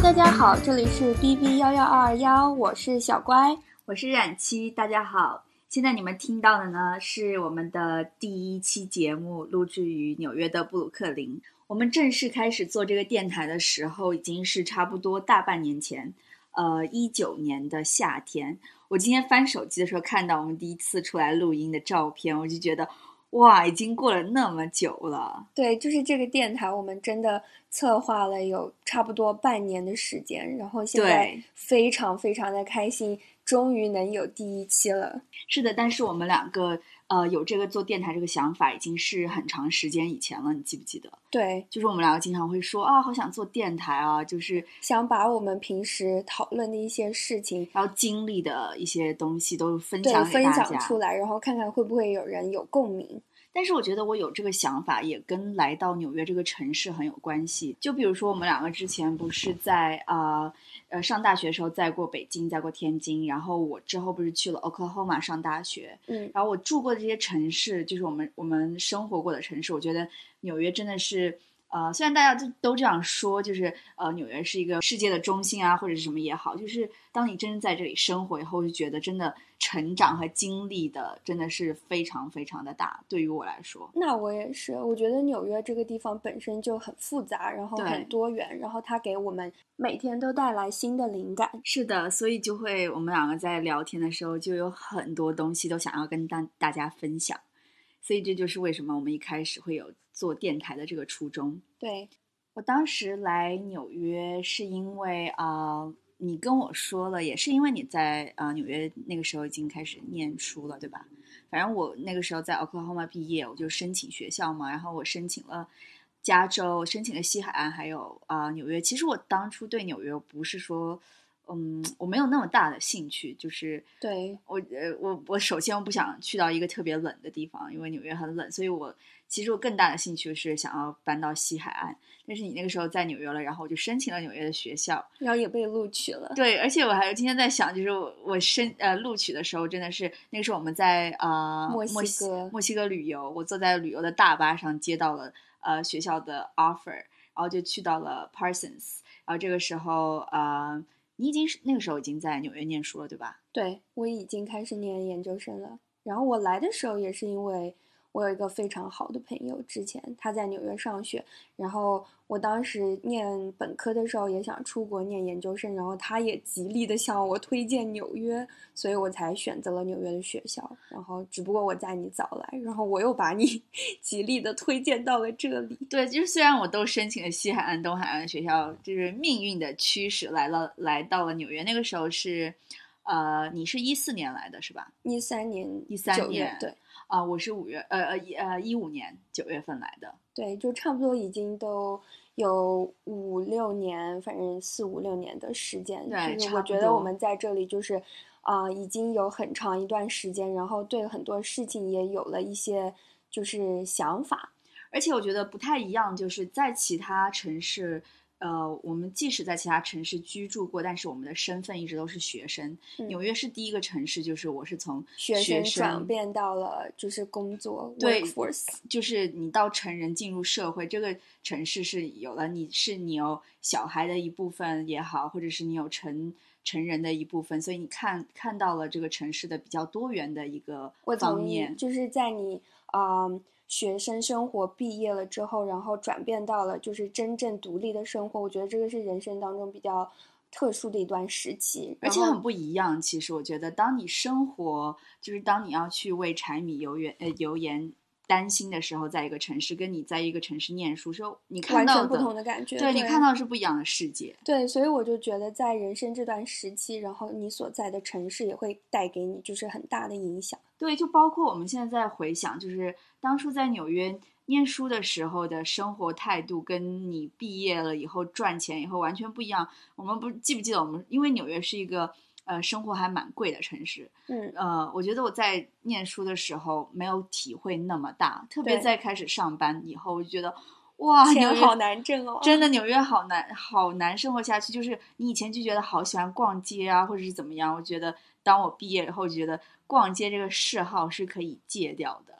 大家好，这里是 B B 幺幺二二幺，我是小乖，我是冉七，大家好。现在你们听到的呢，是我们的第一期节目，录制于纽约的布鲁克林。我们正式开始做这个电台的时候，已经是差不多大半年前，呃，一九年的夏天。我今天翻手机的时候，看到我们第一次出来录音的照片，我就觉得。哇，已经过了那么久了。对，就是这个电台，我们真的策划了有差不多半年的时间，然后现在非常非常的开心，终于能有第一期了。是的，但是我们两个。呃，有这个做电台这个想法已经是很长时间以前了，你记不记得？对，就是我们两个经常会说啊，好想做电台啊，就是想把我们平时讨论的一些事情，然后经历的一些东西都分享分享出来，然后看看会不会有人有共鸣。但是我觉得我有这个想法，也跟来到纽约这个城市很有关系。就比如说，我们两个之前不是在啊。呃，上大学的时候在过北京，在过天津，然后我之后不是去了 Oklahoma 上大学，嗯，然后我住过的这些城市，就是我们我们生活过的城市，我觉得纽约真的是。呃，虽然大家都都这样说，就是呃，纽约是一个世界的中心啊，或者是什么也好，就是当你真正在这里生活以后，就觉得真的成长和经历的真的是非常非常的大。对于我来说，那我也是，我觉得纽约这个地方本身就很复杂，然后很多元，然后它给我们每天都带来新的灵感。是的，所以就会我们两个在聊天的时候，就有很多东西都想要跟大大家分享。所以这就是为什么我们一开始会有做电台的这个初衷。对我当时来纽约是因为啊，你跟我说了，也是因为你在啊纽约那个时候已经开始念书了，对吧？反正我那个时候在 Oklahoma 毕业，我就申请学校嘛，然后我申请了加州，申请了西海岸，还有啊纽约。其实我当初对纽约不是说。嗯，我没有那么大的兴趣，就是对我呃，我我首先我不想去到一个特别冷的地方，因为纽约很冷，所以我其实我更大的兴趣是想要搬到西海岸。但是你那个时候在纽约了，然后我就申请了纽约的学校，然后也被录取了。对，而且我还有今天在想，就是我我申呃录取的时候，真的是那个时候我们在呃墨西哥墨西哥旅游，我坐在旅游的大巴上接到了呃学校的 offer，然后就去到了 Parsons，然后这个时候呃。你已经是那个时候已经在纽约念书了，对吧？对，我已经开始念研究生了。然后我来的时候也是因为。我有一个非常好的朋友，之前他在纽约上学，然后我当时念本科的时候也想出国念研究生，然后他也极力的向我推荐纽约，所以我才选择了纽约的学校。然后只不过我在你早来，然后我又把你 极力的推荐到了这里。对，就是虽然我都申请了西海岸、东海岸学校，就是命运的驱使来了，来到了纽约。那个时候是，呃，你是一四年来的是吧？一三年，一三年，对。啊，我是五月，呃呃一呃一五年九月份来的，对，就差不多已经都有五六年，反正四五六年的时间。对，就是我觉得我们在这里就是，啊，已经有很长一段时间，然后对很多事情也有了一些就是想法，而且我觉得不太一样，就是在其他城市。呃，我们即使在其他城市居住过，但是我们的身份一直都是学生。纽约是第一个城市，就是我是从学生转变到了就是工作，workforce，就是你到成人进入社会，这个城市是有了你是你有小孩的一部分也好，或者是你有成成人的一部分，所以你看看到了这个城市的比较多元的一个方面，就是在你啊。学生生活毕业了之后，然后转变到了就是真正独立的生活。我觉得这个是人生当中比较特殊的一段时期，而且很不一样。其实我觉得，当你生活就是当你要去为柴米油盐呃油盐。担心的时候，在一个城市，跟你在一个城市念书时候，你看到的不同的感觉，对你看到是不一样的世界。对，所以我就觉得，在人生这段时期，然后你所在的城市也会带给你就是很大的影响。对，就包括我们现在在回想，就是当初在纽约念书的时候的生活态度，跟你毕业了以后赚钱以后完全不一样。我们不记不记得我们，因为纽约是一个。呃，生活还蛮贵的城市，嗯，呃，我觉得我在念书的时候没有体会那么大，特别在开始上班以后，我就觉得，哇，钱好难挣哦，真的纽约好难，好难生活下去。就是你以前就觉得好喜欢逛街啊，或者是怎么样，我觉得当我毕业以后，觉得逛街这个嗜好是可以戒掉的。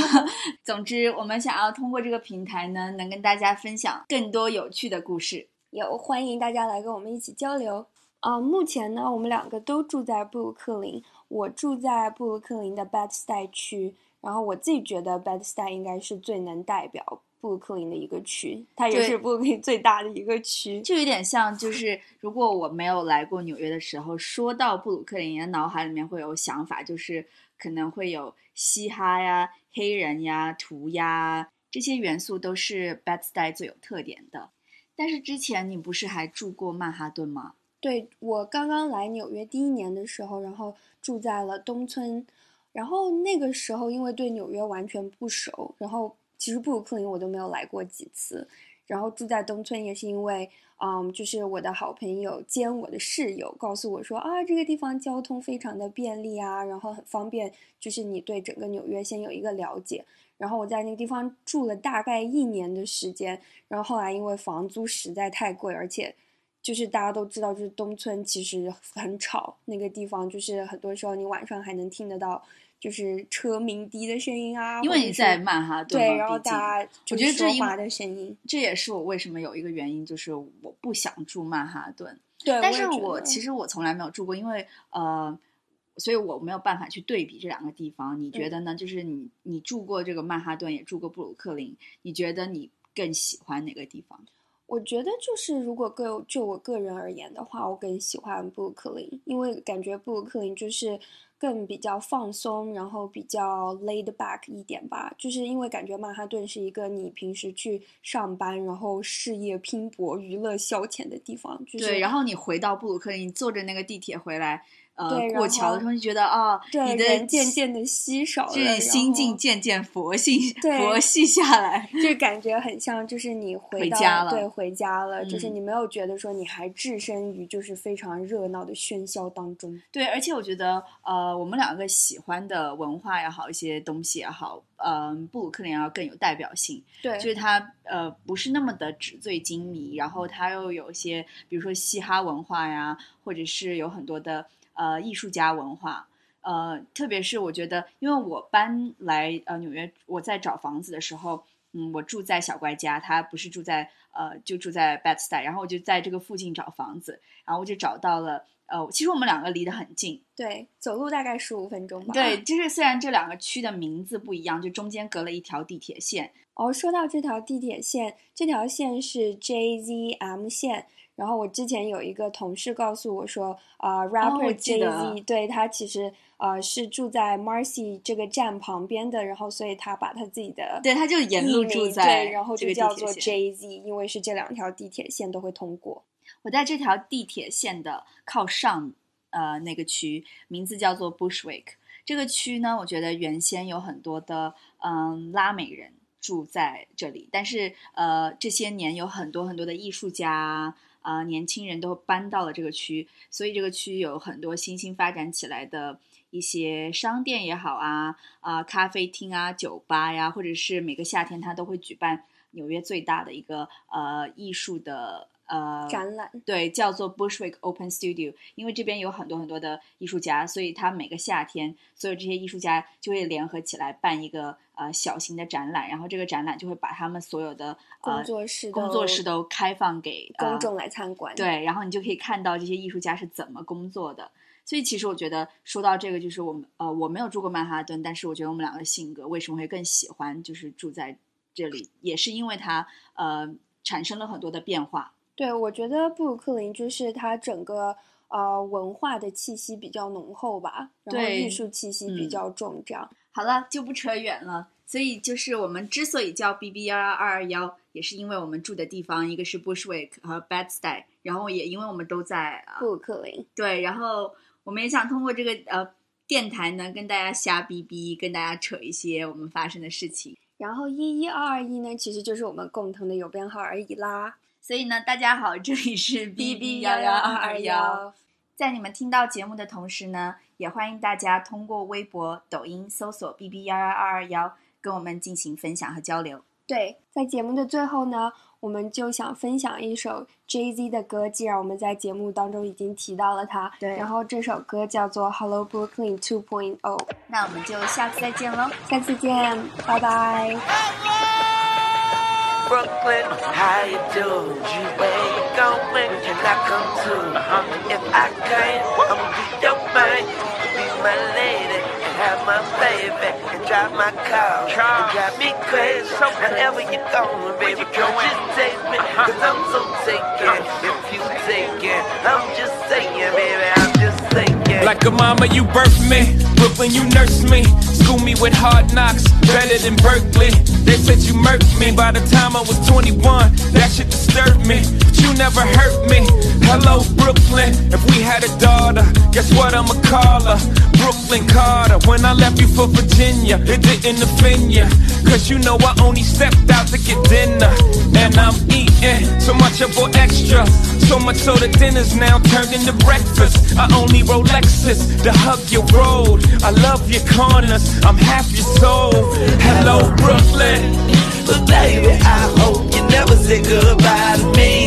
总之，我们想要通过这个平台呢，能跟大家分享更多有趣的故事。有欢迎大家来跟我们一起交流。啊、目前呢，我们两个都住在布鲁克林，我住在布鲁克林的 Bed-Stuy 区，然后我自己觉得 Bed-Stuy 应该是最能代表布鲁克林的一个区，它也是布鲁克林最大的一个区。就有点像，就是如果我没有来过纽约的时候，说到布鲁克林，的脑海里面会有想法，就是可能会有嘻哈呀、黑人呀、涂鸦这些元素都是 Bed-Stuy 最有特点的。但是之前你不是还住过曼哈顿吗？对我刚刚来纽约第一年的时候，然后住在了东村，然后那个时候因为对纽约完全不熟，然后其实布鲁克林我都没有来过几次，然后住在东村也是因为，嗯，就是我的好朋友兼我的室友告诉我说啊，这个地方交通非常的便利啊，然后很方便，就是你对整个纽约先有一个了解。然后我在那个地方住了大概一年的时间，然后后来因为房租实在太贵，而且就是大家都知道，就是东村其实很吵，那个地方就是很多时候你晚上还能听得到就是车鸣笛的声音啊，因为你在曼哈顿，对，然后大家就我觉得这因是说话的声音，这也是我为什么有一个原因，就是我不想住曼哈顿。对，但是我其实我从来没有住过，因为呃，所以我没有办法去对比这两个地方。你嗯觉得呢？就是你你住过这个曼哈顿，也住过布鲁克林，你觉得你更喜欢哪个地方？我觉得就是，如果个就我个人而言的话，我更喜欢布鲁克林，因为感觉布鲁克林就是更比较放松，然后比较 laid back 一点吧。就是因为感觉曼哈顿是一个你平时去上班，然后事业拼搏、娱乐消遣的地方。就是对，然后你回到布鲁克林，你坐着那个地铁回来，呃对，过桥的时候，就觉得啊，对你的人渐渐的稀少了，就是然心境渐渐佛系对佛系下来。就 感觉很像，就是你回家了对，回家了，就是嗯你没有觉得说你还置身于就是非常热闹的喧嚣当中。对，而且我觉得，呃，我们两个喜欢的文化也好，一些东西也好，嗯、布鲁克林要更有代表性，对，就是它呃不是那么的纸醉金迷，然后它又有一些，比如说嘻哈文化呀，或者是有很多的呃艺术家文化。呃，特别是我觉得，因为我搬来呃纽约，我在找房子的时候，嗯，我住在小乖家，他不是住在呃就住在 Bed-Stuy，然后我就在这个附近找房子，然后我就找到了，呃，其实我们两个离得很近，对，走路大概十五分钟吧。对。就是虽然这两个区的名字不一样，就中间隔了一条地铁线，哦，说到这条地铁线，这条线是 JZM 线。然后我之前有一个同事告诉我说，啊、r a p p e 哦我 r 记得 JZ，对他其实呃是住在 Marcy 这个站旁边的，然后所以他把他自己的对，他就沿路住在对，然后就叫做 Jay Z，因为是这两条地铁线都会通过。我在这条地铁线的靠上，呃，那个区名字叫做 Bushwick。这个区呢，我觉得原先有很多的嗯拉美人住在这里，但是呃这些年有很多很多的艺术家啊、啊年轻人都搬到了这个区，所以这个区有很多新兴发展起来的一些商店也好啊啊、咖啡厅啊、酒吧呀，或者是每个夏天它都会举办纽约最大的一个呃艺术的呃展览，对，叫做 Bushwick Open Studio，因为这边有很多很多的艺术家，所以他每个夏天，所有这些艺术家就会联合起来办一个呃小型的展览，然后这个展览就会把他们所有的呃工作室工作室都开放给呃公众来参观。对，然后你就可以看到这些艺术家是怎么工作的。所以其实我觉得说到这个，就是我们呃我没有住过曼哈顿，但是我觉得我们两个性格为什么会更喜欢就是住在这里，也是因为它呃产生了很多的变化。对，我觉得布鲁克林就是它整个呃文化的气息比较浓厚吧，然后艺术气息比嗯较重，这样。好了，就不扯远了。所以就是我们之所以叫 B B 幺幺二二幺，也是因为我们住的地方一个是 Bushwick 和 Bed-Stuy，然后也因为我们都在呃布鲁克林，对，然后我们也想通过这个呃电台呢，跟大家瞎逼逼，跟大家扯一些我们发生的事情。然后一一二二一呢，其实就是我们共同的邮编号而已啦。所以呢，大家好，这里是 B B 幺幺二二幺。在你们听到节目的同时呢，也欢迎大家通过微博、抖音搜索 B B 幺幺二二幺，跟我们进行分享和交流。对，在节目的最后呢，我们就想分享一首 Jay Z 的歌，既然我们在节目当中已经提到了它，对然后这首歌叫做《Hello Brooklyn 2.0》，那我们就下次再见喽。下次见，拜拜。Hello! Brooklyn, how you doing? Where you going? Can I come too? Uh-huh. If I can, I'ma be your man. Be my lady and have my baby and drive my car and drive me crazy. So wherever you going, baby, girl, just take me. Cause I'm so taken. If you taken, I'm just saying, baby, I'm just saying. Like a mama, you birthed me. Brooklyn, you nursed me. Me with hard knocks, better than Berkeley. They said you murked me by the time I was 21. That shit disturbed me, but you never hurt me. Hello, Brooklyn. If we had a guess what I'ma call her? Brooklyn Carter. When I left you for Virginia, it didn't offend you. Cause you know I only stepped out to get dinner. And I'm eating so much I bought extra. So much so the dinner's now turned into breakfast. I only roll Lexus to hug your road. I love your corners, I'm half your soul. Hello, Brooklyn. But baby, I hope you never say goodbye to me.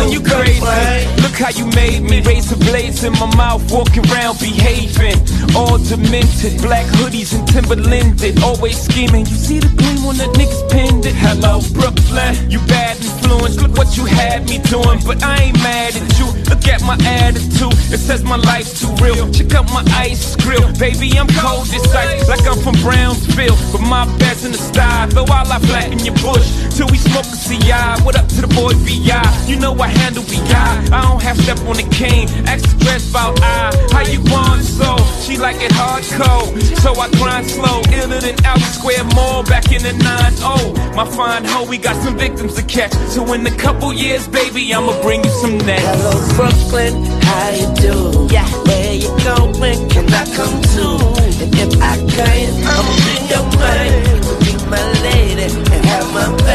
calling you crazy. How you made me. Razor blades in my mouth, walking around behaving. All demented, black hoodies and Timberlanded. Always scheming. You see the gleam on the niggas pinned it. Hello, Brooklyn. You bad influence. Look what you had me doing. But I ain't mad at you. Look at my attitude. It says my life's too real. Check out my ice grill. Baby, I'm cold as ice. Like I'm from Brownsville. But my best in the style. Though I lie flat in your bush. Till we smoke a CI. What up to the boy VI? You know I handle VI. I don't have half step on the cane. Ask the dress about I, how you want so. She like it hardcore. so I grind slow. Iller than out square mall back in the 9-0. My fine hoe, we got some victims to catch. So in a couple years, baby, I'ma bring you some next. Hello, Brooklyn, how you do? Yeah. Where you going? Can I come too? And if I can't, I'ma bring your money to be my lady and have my